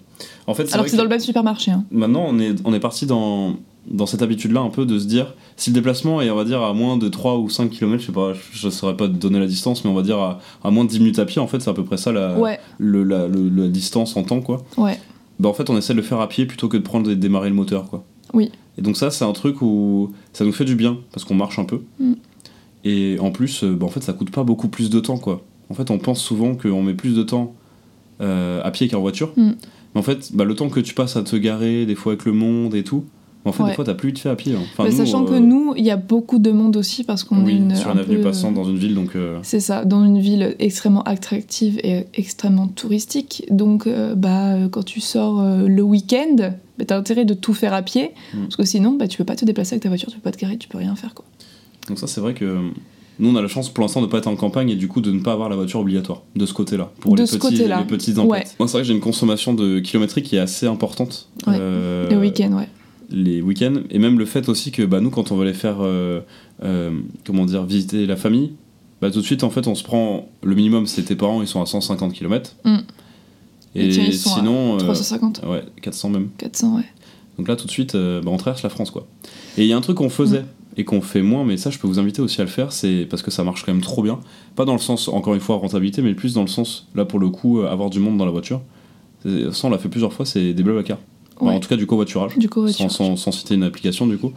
En fait, Alors vrai que c'est dans le même supermarché. hein. maintenant on est, on est parti dans, dans cette habitude-là un peu de se dire si le déplacement est on va dire à moins de 3 ou 5 km, je sais pas, je ne saurais pas donner la distance, mais on va dire à, à moins de 10 minutes à pied, en fait c'est à peu près ça la, Ouais, le- la, le- la distance en temps quoi. ouais. Bah en fait on essaie de le faire à pied plutôt que de prendre et de démarrer le moteur quoi. Oui. Et donc ça c'est un truc où ça nous fait du bien parce qu'on marche un peu. Mm. Et en plus euh, bah, en fait ça coûte pas beaucoup plus de temps quoi. En fait on pense souvent qu'on met plus de temps euh, à pied qu'en voiture. Mm. Mais en fait bah, le temps que tu passes à te garer des fois avec le monde et tout, en fait Ouais. des fois t'as plus vite fait à pied. hein. Enfin, Mais nous, sachant que euh, nous, il y a beaucoup de monde aussi parce qu'on oui, est une. sur un une avenue peu, passante euh, dans une ville donc euh, C'est ça, dans une ville extrêmement attractive et extrêmement touristique. Donc, euh, bah, quand tu sors le week-end, bah, t'as intérêt de tout faire à pied. Mm. Parce que sinon, bah, tu peux pas te déplacer avec ta voiture, tu peux pas te garer, tu peux rien faire. Quoi. donc ça c'est vrai que nous on a la chance pour l'instant de pas être en campagne et du coup de ne pas avoir la voiture obligatoire de ce côté-là pour De les, ce petits, les petits emplettes. Ouais. Moi c'est vrai que j'ai une consommation de kilométrique qui est assez importante. Ouais. Euh, Le week-end, ouais. Les week-ends. Et même le fait aussi que bah, nous quand on va aller faire euh, euh, comment dire visiter la famille bah tout de suite en fait on se prend le minimum c'est tes parents ils sont à 150 km Mm. et, Et tiens, ils sont à sinon euh, 350, ouais 400 même. 400, ouais. donc là tout de suite bah, on traverse la France quoi. Et il y a un truc qu'on faisait et qu'on fait moins mais ça je peux vous inviter aussi à le faire c'est parce que ça marche quand même trop bien. Pas dans le sens encore une fois rentabilité mais plus dans le sens là pour le coup avoir du monde dans la voiture. Ça on l'a fait plusieurs fois c'est des blablacar Ouais. en tout cas du covoiturage Du sans, covoiturage. sans- sans citer une application du coup.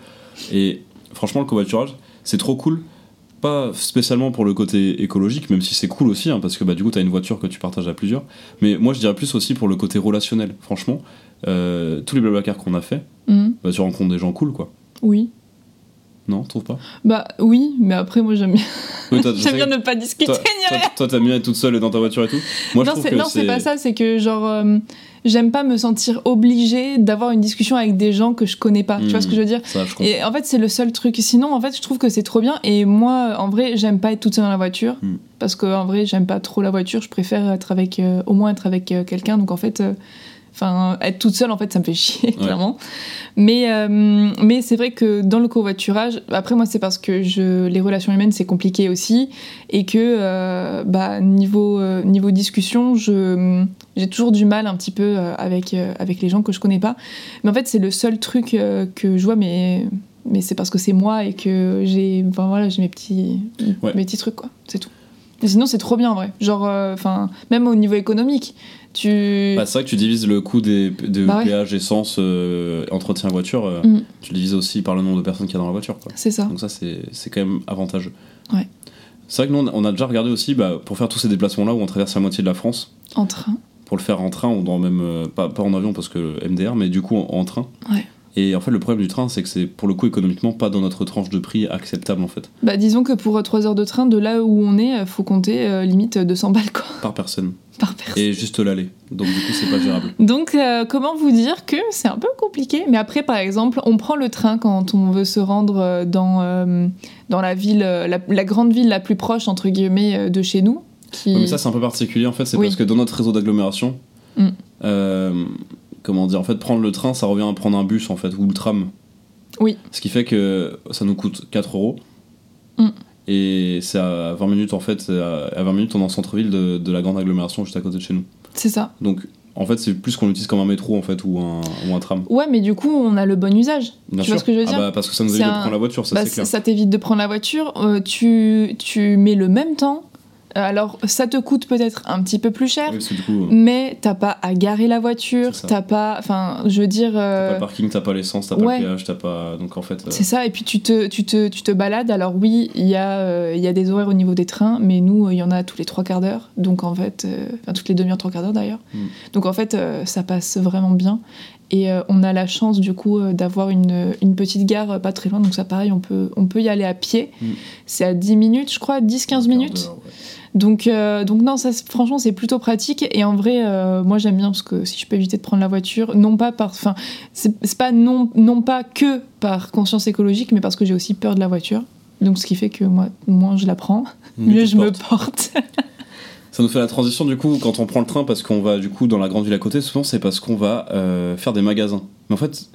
Et franchement, le covoiturage, c'est trop cool. Pas spécialement pour le côté écologique, même si c'est cool aussi, hein, parce que bah, du coup, tu as une voiture que tu partages à plusieurs. Mais moi, je dirais plus aussi pour le côté relationnel. Franchement, euh, tous les blablacar qu'on a fait, Mhm. bah, tu rencontres des gens cool, quoi. Oui. Non, tu trouves pas Bah oui, mais après, moi, j'aime bien, Oui, j'aime bien ne pas discuter toi, ni toi, rien. toi, t'aimes bien être toute seule dans ta voiture et tout Moi, je non, trouve c'est, pas ça, c'est que genre, euh, j'aime pas me sentir obligée d'avoir une discussion avec des gens que je connais pas. Tu vois Hmm. ce que je veux dire Ça, je. Et en fait, c'est le seul truc. Sinon, en fait, je trouve que c'est trop bien. Et moi, en vrai, j'aime pas être toute seule dans la voiture. Mm. Parce que, en vrai, j'aime pas trop la voiture. Je préfère être avec, euh, au moins être avec euh, quelqu'un. Donc, en fait, euh, enfin, être toute seule, en fait, ça me fait chier, clairement. Mais, euh, mais c'est vrai que dans le covoiturage, après, moi, c'est parce que je, les relations humaines, c'est compliqué aussi. Et que, euh, bah, niveau, euh, niveau discussion, je, j'ai toujours du mal un petit peu avec, avec les gens que je connais pas. Mais en fait, c'est le seul truc que je vois, mais, mais c'est parce que c'est moi et que j'ai enfin, voilà, j'ai mes petits, Ouais. mes petits trucs, quoi. C'est tout. Mais sinon, c'est trop bien, en vrai. Genre, euh, enfin, même au niveau économique, tu. Bah, c'est vrai que tu divises le coût des, de Bah ouais. péage, essence, euh, entretien voiture. euh, Mm. Tu divises aussi par le nombre de personnes qu'il y a dans la voiture. C'est ça. Donc ça, c'est c'est quand même avantageux. Ouais. C'est vrai que nous, on a- déjà regardé aussi, bah, pour faire tous ces déplacements-là où on traverse la moitié de la France, En train. pour le faire en train ou dans même, euh, pas, pas en avion parce que MDR, mais du coup en, en train. Ouais. Et en fait, le problème du train, c'est que c'est pour le coup économiquement pas dans notre tranche de prix acceptable en fait, Bah, disons que pour 3 heures de train, de là où on est, euh, faut compter euh, limite 200 balles, quoi, par personne. par personne. Et juste l'aller. Donc du coup, c'est pas gérable. Donc, euh, comment vous dire que c'est un peu compliqué? Mais après, par exemple, on prend le train quand on veut se rendre euh, dans, euh, dans la ville, euh, la, la grande ville la plus proche, entre guillemets, euh, de chez nous. Qui... Ouais, mais ça, c'est un peu particulier en fait, c'est Oui. parce que dans notre réseau d'agglomération, Mm. euh, comment dire, en fait, prendre le train, ça revient à prendre un bus en fait, ou le tram. Oui. Ce qui fait que ça nous coûte 4 euros. Mm. Et c'est à 20 minutes en fait, à à 20 minutes on est en centre-ville de, de la grande agglomération juste à côté de chez nous. C'est ça. Donc en fait c'est plus qu'on l'utilise comme un métro en fait ou un, ou un tram. Ouais, mais du coup, on a le bon usage. Bien tu sûr. vois ce que je veux dire Ah bah, parce que ça nous évite de prendre la voiture, ça Bah, c'est clair. ça t'évite de prendre la voiture. euh, tu, tu mets le même temps. Euh, Alors, ça te coûte peut-être un petit peu plus cher. Oui, parce que du coup, euh, Mais t'as pas à garer la voiture, t'as pas. Enfin, je veux dire. t'as euh, pas le parking, t'as pas l'essence, t'as pas ouais. le péage, t'as pas. Donc en fait. euh, C'est ça, et puis tu te, tu te, tu te balades. Alors oui, il y, a, euh, y a des horaires au niveau des trains, mais nous, euh, il y en a tous les trois quarts d'heure. Donc en fait, euh, enfin toutes les demi-heures, trois quarts d'heure d'ailleurs. Mm. Donc en fait, euh, ça passe vraiment bien. Et euh, on a la chance du coup euh, d'avoir une, une petite gare euh, pas très loin. Donc ça pareil, on peut, on peut y aller à pied. Mm. C'est à 10 minutes, je crois, 10-15 minutes. ouais. Donc, euh, donc non, ça, franchement, c'est plutôt pratique. Et en vrai, euh, moi, j'aime bien parce que si je peux éviter de prendre la voiture, non pas par, enfin, c'est pas non, non pas que par conscience écologique, mais parce que j'ai aussi peur de la voiture. Donc, ce qui fait que moi, moins je la prends, Mais mieux je me porte. Ça nous fait la transition du coup quand on prend le train parce qu'on va du coup dans la grande ville à côté. Souvent c'est parce qu'on va euh, faire des magasins. Mais en fait,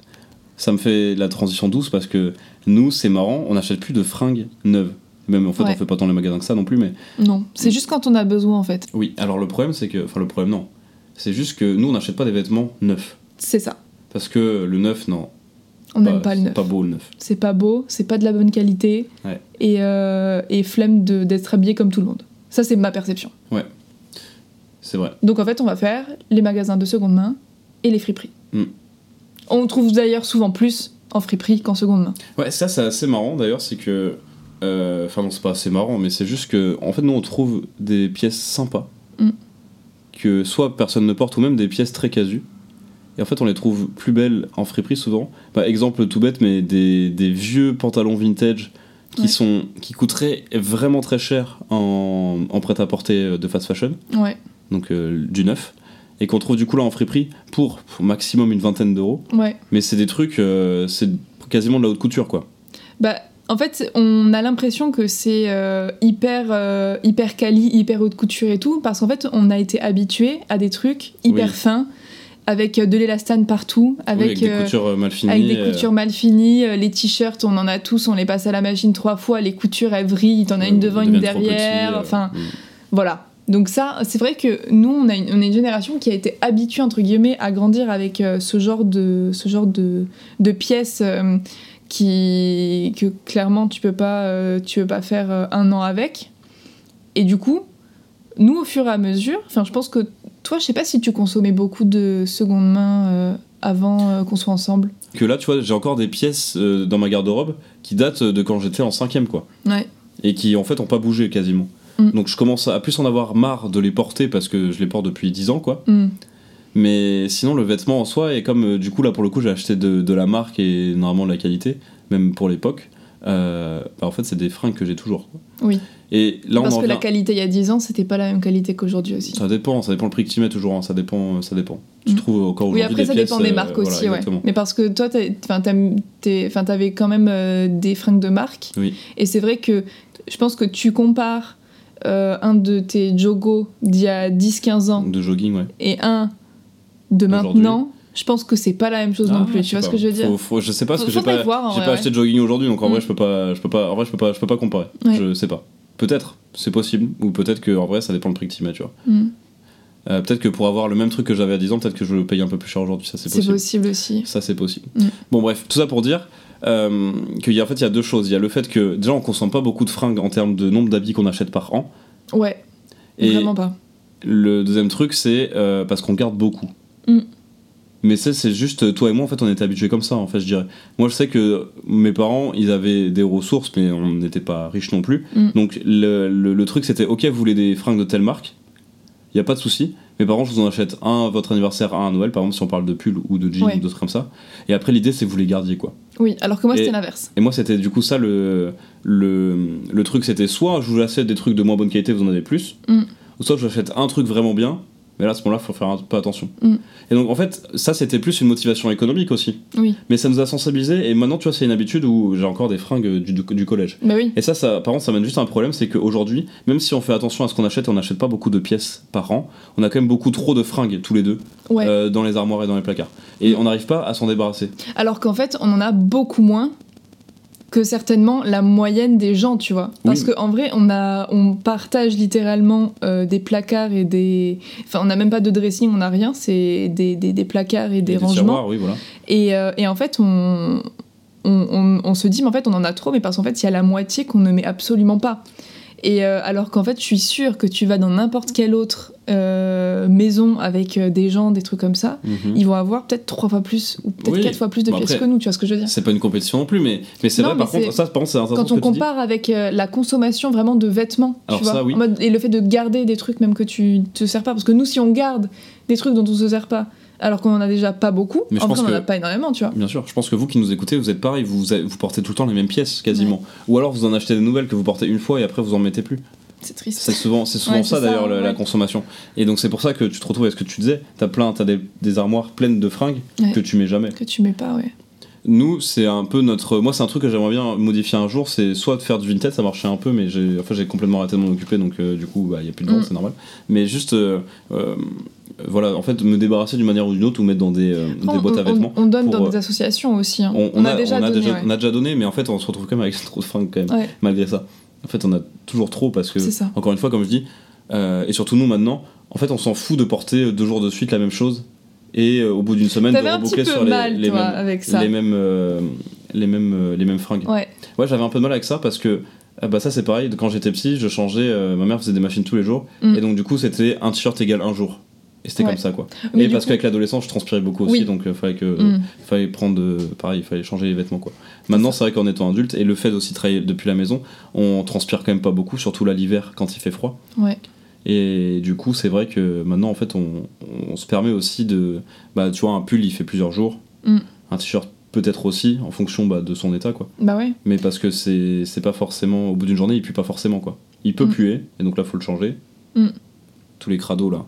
ça me fait la transition douce parce que nous c'est marrant, on n'achète plus de fringues neuves. Même en fait Ouais. on fait pas tant les magasins que ça non plus. Mais non, c'est juste quand on a besoin en fait. oui. Alors le problème c'est que, enfin le problème non, c'est juste que nous on n'achète pas des vêtements neufs C'est ça. parce que le neuf non. On n'aime pas le c'est neuf. Pas beau le neuf. C'est pas beau, c'est pas de la bonne qualité. Ouais. Et, euh, et flemme d'être habillé comme tout le monde. Ça, c'est ma perception. C'est vrai. Donc en fait, on va faire les magasins de seconde main et les friperies. Mm. On trouve d'ailleurs souvent plus en friperie qu'en seconde main. Ouais, ça c'est assez marrant d'ailleurs, c'est que. Euh, Enfin, non, c'est pas assez marrant, mais c'est juste que, en fait, nous on trouve des pièces sympas Mm. que soit personne ne porte ou même des pièces très casu. Et en fait, on les trouve plus belles en friperie souvent. Bah, exemple tout bête, mais des, des vieux pantalons vintage qui, Ouais. sont, qui coûteraient vraiment très cher en, en prêt-à-porter de fast fashion, Ouais, donc euh, du neuf, et qu'on trouve du coup là en friperie pour, pour maximum une vingtaine d'euros. ouais. Mais c'est des trucs, euh, c'est quasiment de la haute couture quoi. Bah, en fait, on a l'impression que c'est euh, hyper, euh, hyper quali, hyper haute couture et tout, parce qu'en fait, on a été habitué à des trucs hyper Oui. fins avec de l'élastane partout, avec, Oui, avec des euh, coutures euh, mal finies. avec des euh, coutures mal finies, euh, les t-shirts, on en a tous, on les passe à la machine trois fois, les coutures elles vrillent, t'en as euh, une devant, une derrière, euh, enfin mm. voilà. Donc ça, c'est vrai que nous, on, a une, on est une génération qui a été habituée, entre guillemets, à grandir avec euh, ce genre de, ce genre de, de pièces euh, qui, que clairement tu peux pas, euh, tu peux pas faire euh, un an avec. Et du coup, nous, au fur et à mesure, enfin, je pense que toi, je sais pas si tu consommais beaucoup de seconde main euh, avant qu'on soit ensemble. Que là, tu vois, j'ai encore des pièces dans ma garde-robe qui datent de quand j'étais en cinquième, quoi. Ouais. Et qui, en fait, ont pas bougé quasiment. Mm. Donc je commence à plus en avoir marre de les porter parce que je les porte depuis 10 ans, quoi. Hmm. Mais sinon, le vêtement en soi, et comme euh, du coup, là pour le coup, j'ai acheté de, de la marque et normalement de la qualité, même pour l'époque, euh, bah, en fait, c'est des fringues que j'ai toujours. quoi. Oui. Et là, Parce que la qualité il y a 10 ans, c'était pas la même qualité qu'aujourd'hui aussi. Ça dépend, ça dépend le prix que tu mets toujours, hein, ça dépend, ça dépend. Tu Mm. trouves encore Oui, aujourd'hui après des ça pièces, dépend des euh, marques voilà, aussi, ouais. exactement. Mais parce que toi, t'avais quand même euh, des fringues de marque. Oui. Et c'est vrai que je pense que tu compares euh, un de tes jogos d'il y a 10-15 ans De jogging, ouais. et un de maintenant. Je pense que c'est pas la même chose non Ah, plus. je Tu vois ce que je veux dire Faut- faut- Je sais pas, parce que j'ai pas, voir, vrai, pas ouais. acheté de jogging aujourd'hui, donc en Mm. vrai, je peux pas, je peux pas, en vrai, je peux pas, je peux pas comparer. Ouais. Je sais pas. Peut-être, c'est possible, ou peut-être que en vrai, ça dépend le prix que tu mets, tu vois. Mm. Euh, peut-être que pour avoir le même truc que j'avais à 10 ans, peut-être que je le paye un peu plus cher aujourd'hui, ça c'est possible aussi. Ça c'est possible. Mm. Bon bref, tout ça pour dire euh, qu'il y a en fait il y a deux choses. Il y a le fait que déjà on consomme pas beaucoup de fringues en termes de nombre d'habits qu'on achète par an. Ouais, Et vraiment pas. le deuxième truc c'est euh, parce qu'on garde beaucoup. Mm. Mais ça c'est juste toi et moi en fait on était habitués comme ça en fait je dirais. Moi je sais que mes parents ils avaient des ressources mais on n'était pas riches non plus. Mm. Donc le, le- le truc c'était ok vous voulez des fringues de telle marque, il y a pas de souci. Mes parents je vous en achète un à votre anniversaire, un à Noël par exemple si on parle de pull ou de jeans Ouais. ou d'autres comme ça. Et après l'idée c'est que vous les gardiez quoi. Oui, alors que moi c'était l'inverse. Et moi, c'était du coup ça le, le, le truc, c'était soit je vous achète des trucs de moins bonne qualité, vous en avez plus, Mm. ou soit je vous achète un truc vraiment bien, mais là à ce moment-là, il faut faire un peu attention. Mm. Et donc en fait, ça c'était plus une motivation économique aussi. Oui, Mais ça nous a sensibilisés, et maintenant tu vois, c'est une habitude où j'ai encore des fringues du, du, du collège. bah oui. Et ça, ça, par contre, ça mène juste à un problème, c'est qu'aujourd'hui, même si on fait attention à ce qu'on achète, on n'achète pas beaucoup de pièces par an, on a quand même beaucoup trop de fringues tous les deux Ouais. euh, dans les armoires et dans les placards. Et on n'arrive pas à s'en débarrasser. Alors qu'en fait, on en a beaucoup moins que certainement la moyenne des gens, tu vois. Parce Oui. qu'en vrai, on, a, on partage littéralement euh, des placards et des... Enfin, on n'a même pas de dressing, on n'a rien, c'est des, des, des placards et des, Et rangements. tiroirs, oui, voilà. Et, euh, et en fait, on, on, on- on se dit, mais en fait, on en a trop, mais parce qu'en fait, il y a la moitié qu'on ne met absolument pas. Et euh, alors qu'en fait, je suis sûre que tu vas dans n'importe quelle autre euh, maison avec euh, des gens, des trucs comme ça, Mhm. ils vont avoir peut-être trois fois plus ou peut-être Oui. quatre fois plus de Bon, pièces après, que nous, tu vois ce que je veux dire C'est pas une compétition non plus, mais, mais c'est vrai, mais par contre, ça, par contre, c'est Quand on compare avec euh, la consommation vraiment de vêtements, Alors tu vois, ça, oui. en mode- et le fait de garder des trucs même que tu te sers pas, parce que nous, si on garde des trucs dont on se sert pas, alors qu'on en a déjà pas beaucoup, Mais en vrai, pense on en a pas énormément, tu vois. Bien sûr, je pense que vous qui nous écoutez, vous êtes pareil, vous, vous portez tout le temps les mêmes pièces quasiment. Ou alors vous en achetez des nouvelles que vous portez une fois et après vous en mettez plus. C'est triste. C'est souvent, c'est souvent Ouais, ça d'ailleurs la consommation. Et donc c'est pour ça que tu te retrouves avec ce que tu disais. T'as plein, t'as des, des armoires pleines de fringues que tu mets jamais. Que tu mets pas, ouais. Nous, c'est un peu notre. Moi, c'est un truc que j'aimerais bien modifier un jour. C'est soit de faire du vintage, ça marchait un peu, mais j'ai, enfin, complètement arrêté de m'en occuper, donc euh, du coup, il y a plus de vente, Mm. c'est normal. Mais juste, euh, euh, voilà, en fait, me débarrasser d'une manière ou d'une autre ou mettre dans des, euh, des boîtes à on, vêtements. on donne pour, dans euh, des associations aussi. hein. On, on a, déjà a donné, déjà, ouais. on a déjà donné, mais en fait, on se retrouve quand même avec trop de fringues quand même, Ouais. malgré ça. En fait, on a toujours trop parce que, encore une fois, comme je dis, euh, et surtout nous maintenant, en fait, on s'en fout de porter deux jours de suite la même chose et euh, au bout d'une semaine de reboucler peu sur les, mal, les toi, mêmes, avec ça. les mêmes, euh, les mêmes, euh, les mêmes fringues. Ouais. Ouais, j'avais un peu de mal avec ça parce que ah bah ça c'est pareil, quand j'étais petit, je changeais, euh, ma mère faisait des machines tous les jours Mm. et donc du coup c'était un t-shirt égal un jour. Et c'était Ouais. comme ça quoi. Mais et parce coup- qu'avec l'adolescence je transpirais beaucoup aussi Oui. donc il fallait que Mm. fallait prendre pareil, il fallait changer les vêtements quoi. Maintenant c'est vrai qu'en étant adulte et le fait aussi de travailler depuis la maison, on transpire quand même pas beaucoup, surtout là l'hiver quand il fait froid. Ouais. Et du coup c'est vrai que maintenant en fait on, on se permet aussi de bah tu vois un pull il fait plusieurs jours, Mm. un t-shirt peut-être aussi en fonction bah, de son état quoi Bah ouais. mais parce que c'est c'est pas forcément au bout d'une journée il pue pas forcément quoi il peut Mm. puer et donc là faut le changer Mm. tous les crados là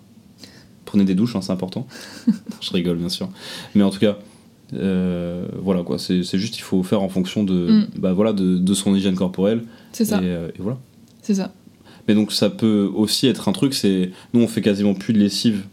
prenez des douches hein, c'est important je rigole bien sûr mais en tout cas euh, voilà quoi c'est c'est juste il faut faire en fonction de bah voilà de, de son hygiène corporelle C'est ça. et, euh, et voilà C'est ça. Mais donc ça peut aussi être un truc c'est nous on fait quasiment plus de lessive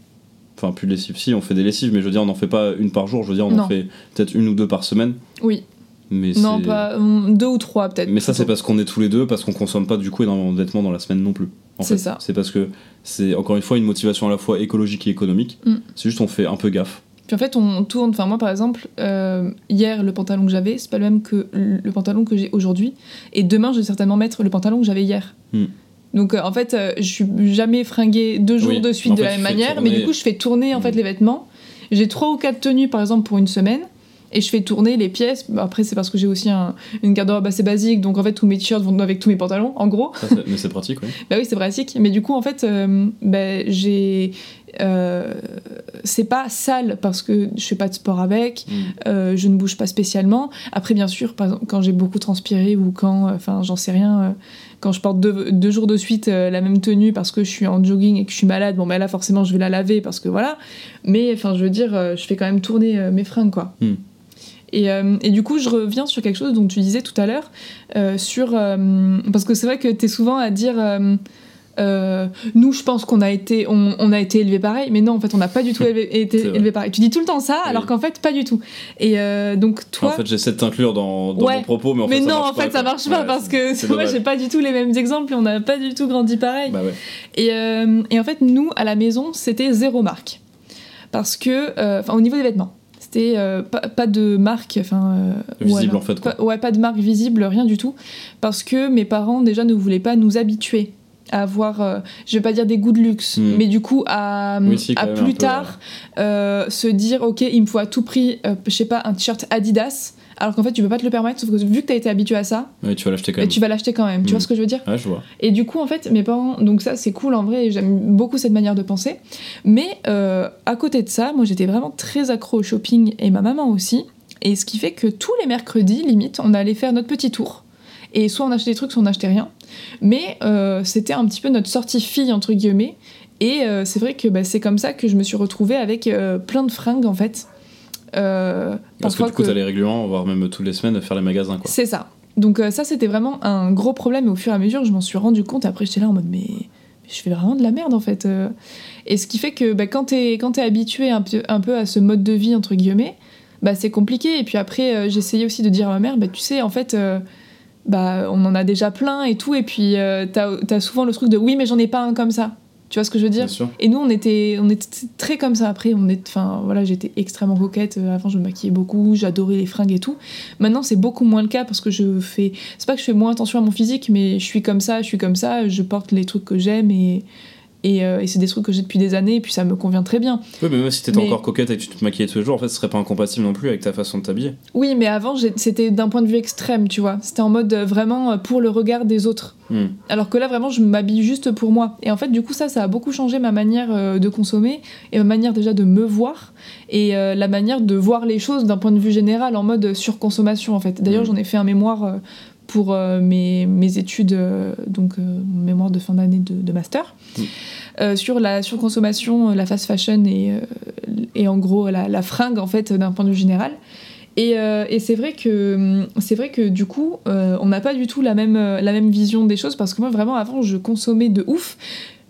Enfin, plus de lessive. Si, on fait des lessives, mais je veux dire, on n'en fait pas une par jour. Je veux dire, on Non. en fait peut-être une ou deux par semaine. Oui. Mais Non, pas deux ou trois peut-être. Mais ça, c'est parce qu'on est tous les deux, parce qu'on consomme pas du coup énormément de vêtements dans la semaine non plus. C'est ça. C'est parce que c'est encore une fois une motivation à la fois écologique et économique. Mm. C'est juste on fait un peu gaffe. Puis en fait, on tourne. Enfin, moi par exemple, euh, hier, le pantalon que j'avais, c'est pas le même que le pantalon que j'ai aujourd'hui. Et demain, je vais certainement mettre le pantalon que j'avais hier. Hmm. Donc euh, en fait, euh, je suis jamais fringuée deux jours Oui. de suite En de fait, la même manière, tourner- mais du coup, je fais tourner en fait Hmm. les vêtements. J'ai trois ou quatre tenues par exemple pour une semaine. Et je fais tourner les pièces. Bah, Après, c'est parce que j'ai aussi un- une garde-robe assez basique, donc en fait, tous mes t-shirts vont avec tous mes pantalons, en gros. Ça, mais c'est pratique, oui. Bah oui, c'est pratique. Mais du coup, en fait, euh, bah, j'ai. Euh, c'est pas sale parce que je fais pas de sport avec, Mm. euh, je ne bouge pas spécialement. Après, bien sûr, par exemple, quand j'ai beaucoup transpiré ou quand, euh, enfin, j'en sais rien, quand je porte deux, deux jours de suite la même tenue parce que je suis en jogging et que je suis malade, bon, bah là, forcément, je vais la laver parce que voilà. Mais, enfin, je veux dire, je fais quand même tourner mes fringues, quoi. Mm. Et, euh, et du coup, je reviens sur quelque chose dont tu disais tout à l'heure, euh, sur euh, parce que c'est vrai que tu es souvent à dire euh, nous, je pense qu'on a été on, on a été élevé pareil, mais non, en fait, on n'a pas du tout élevé, été élevé pareil. Tu dis tout le temps ça, Oui. alors qu'en fait, pas du tout. Et euh, donc toi. En fait, j'essaie de t'inclure dans, dans Ouais. mon propos, mais en mais fait, ça non, marche en fait, pas, ça marche pas Ouais, parce que moi, j'ai pas du tout les mêmes exemples et on n'a pas du tout grandi pareil. Bah ouais. Et, euh, et en fait, nous, à la maison, c'était zéro marque. Parce que, enfin, au niveau des vêtements, c'était euh, pas, pas de marque, enfin. euh, Visible, ouais, en fait, quoi. Pas- ouais, pas de marque visible, rien du tout. Parce que mes parents, déjà, ne voulaient pas nous habituer à avoir, euh, je vais pas dire des goûts de luxe, Hmm. mais du coup, à, Oui, si, plus peu, tard, euh, se dire, ok, il me faut à tout prix, euh, je sais pas, un t-shirt Adidas. Alors qu'en fait, tu peux pas te le permettre, sauf que vu que t'as été habitué à ça, Ouais, tu vas l'acheter quand même. tu vas l'acheter quand même. Tu Hmm. vois ce que je veux dire Ouais, je vois. et du coup, en fait, mes parents, donc ça c'est cool en vrai, j'aime beaucoup cette manière de penser. Mais euh, à côté de ça, moi j'étais vraiment très accro au shopping et ma maman aussi. Et ce qui fait que tous les mercredis, limite, on allait faire notre petit tour. Et soit on achetait des trucs, soit on n'achetait rien. Mais euh, c'était un petit peu notre sortie fille, entre guillemets. Et euh, c'est vrai que bah, c'est comme ça que je me suis retrouvée avec euh, plein de fringues en fait. Parce que du coup, que- t'as les régulièrement, voire même tous les semaines, faire les magasins, quoi. c'est ça. Donc ça, c'était vraiment un gros problème. Et au fur et à mesure, je m'en suis rendu compte. Après, j'étais là en mode, mais, je fais vraiment de la merde, en fait. Et ce qui fait que bah, quand t'es quand t'es habitué un peu, un peu à ce mode de vie, entre guillemets, bah, c'est compliqué. Et puis après, j'essayais aussi de dire à ma mère, bah, tu sais, en fait... euh, bah, on en a déjà plein et tout, et puis euh, t'as as souvent le truc de oui, mais j'en ai pas un comme ça. Tu vois ce que je veux dire? Bien sûr. et nous, on était, on était très comme ça. Après, on est, enfin, voilà, j'étais extrêmement coquette. Euh, Avant, je me maquillais beaucoup, j'adorais les fringues et tout. Maintenant, c'est beaucoup moins le cas parce que je fais. C'est pas que je fais moins attention à mon physique, mais je suis comme ça, je suis comme ça. Je porte les trucs que j'aime et et, euh, et c'est des trucs que j'ai depuis des années et puis ça me convient très bien. Oui, mais même si t'étais Mais- encore coquette et que tu te maquillais tous les jours, en fait, ce serait pas incompatible non plus avec ta façon de t'habiller. Oui, mais avant, c'était d'un point de vue extrême, tu vois. C'était en mode euh, vraiment euh, pour le regard des autres. Hmm. Alors que là, vraiment, je m'habille juste pour moi. Et en fait, du coup, ça, ça a beaucoup changé ma manière de consommer et ma manière déjà de me voir et euh, la manière de voir les choses d'un point de vue général en mode surconsommation, en fait. D'ailleurs, Mm. j'en ai fait un mémoire pour euh, mes, mes études, euh, donc euh, mémoire de fin d'année de, de master, Mm. sur la surconsommation, la fast fashion et, et en gros la, la fringue, en fait, d'un point de vue général. Et, euh, et c'est vrai que c'est vrai que du coup euh, on n'a pas du tout la même la même vision des choses parce que moi vraiment avant je consommais de ouf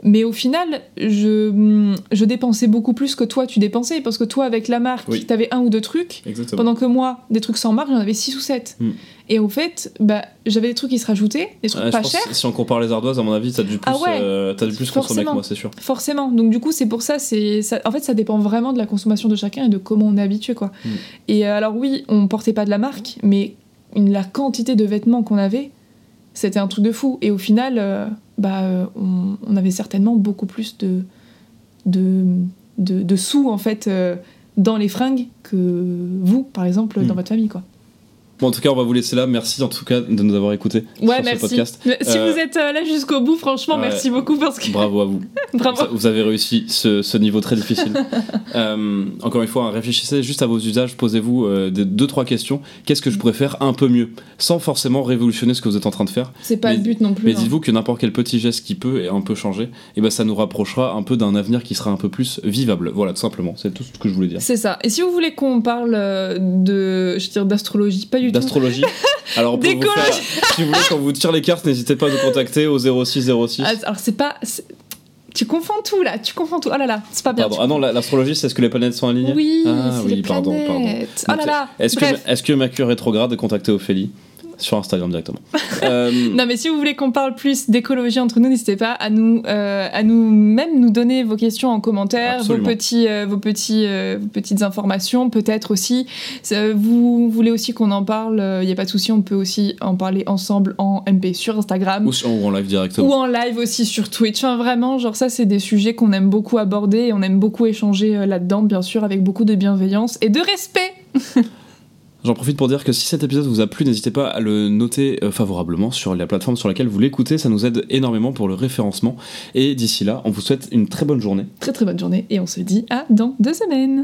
mais au final je je dépensais beaucoup plus que toi tu dépensais parce que toi avec la marque Oui. t'avais un ou deux trucs Exactement. pendant que moi des trucs sans marque j'en avais six ou sept. Et au fait bah j'avais des trucs qui se rajoutaient des trucs Ouais, pas chers si on compare les ardoises, à mon avis, t'as dû plus, Ah ouais. euh, t'as dû plus consommer que moi, c'est sûr. Forcément. Donc du coup, c'est pour ça, c'est ça, en fait, ça dépend vraiment de la consommation de chacun et de comment on est habitué, quoi. Mm. Et euh, alors oui, on portait pas de la marque, mais une- la quantité de vêtements qu'on avait, c'était un truc de fou. Et au final, euh, bah, on, on avait certainement beaucoup plus de de, de, de sous en fait euh, dans les fringues que vous, par exemple, dans votre famille, quoi. Bon, en tout cas, on va vous laisser là. Merci en tout cas de nous avoir écoutés Ouais, sur merci. ce podcast. Si Euh, vous êtes euh, là jusqu'au bout, franchement, ouais. merci beaucoup parce que Bravo à vous. bravo. Vous- avez réussi ce, ce niveau très difficile. Euh, encore une fois, hein, réfléchissez juste à vos usages, posez-vous des, deux trois questions. Qu'est-ce que je pourrais faire un peu mieux, sans forcément révolutionner ce que vous êtes en train de faire? C'est pas Mais- le but non plus. Mais hein. dites-vous que n'importe quel petit geste qui peut et un peu changer, et ben ça nous rapprochera un peu d'un avenir qui sera un peu plus vivable. Voilà, tout simplement. C'est tout ce que je voulais dire. C'est ça. Et si vous voulez qu'on parle de, je d'astrologie, pas du D'astrologie. Alors, peut vous faire, si vous voulez qu'on vous tire les cartes, n'hésitez pas à nous contacter au 06 06. Ah, Alors c'est pas, Tu confonds tout là, tu confonds tout. Oh là là, c'est pas bien. Pardon. Ah non, la- l'astrologie, c'est ce que les planètes sont alignées Oui, Ah oui, les pardon. Oh là là. Est-ce que, est-ce que Mercure rétrograde est contacté Ophélie sur Instagram directement Euh, Non mais si vous voulez qu'on parle plus d'écologie entre nous, n'hésitez pas à nous, euh, à nous même nous donner vos questions en commentaire, vos petits, euh, vos petits, euh, vos petites informations, peut-être aussi. Vous voulez aussi qu'on en parle, il n'y a pas de souci, on peut aussi en parler ensemble en MP sur Instagram. ou, sur- ou en live directement Ou en live aussi sur Twitch. Enfin, vraiment, genre ça, c'est des sujets qu'on aime beaucoup aborder et on aime beaucoup échanger là-dedans, bien sûr, avec beaucoup de bienveillance et de respect. J'en profite pour dire que si cet épisode vous a plu, n'hésitez pas à le noter euh, favorablement sur la plateforme sur laquelle vous l'écoutez, ça nous aide énormément pour le référencement. Et d'ici là, on vous souhaite une très bonne journée. Très très bonne journée et on se dit à dans deux semaines.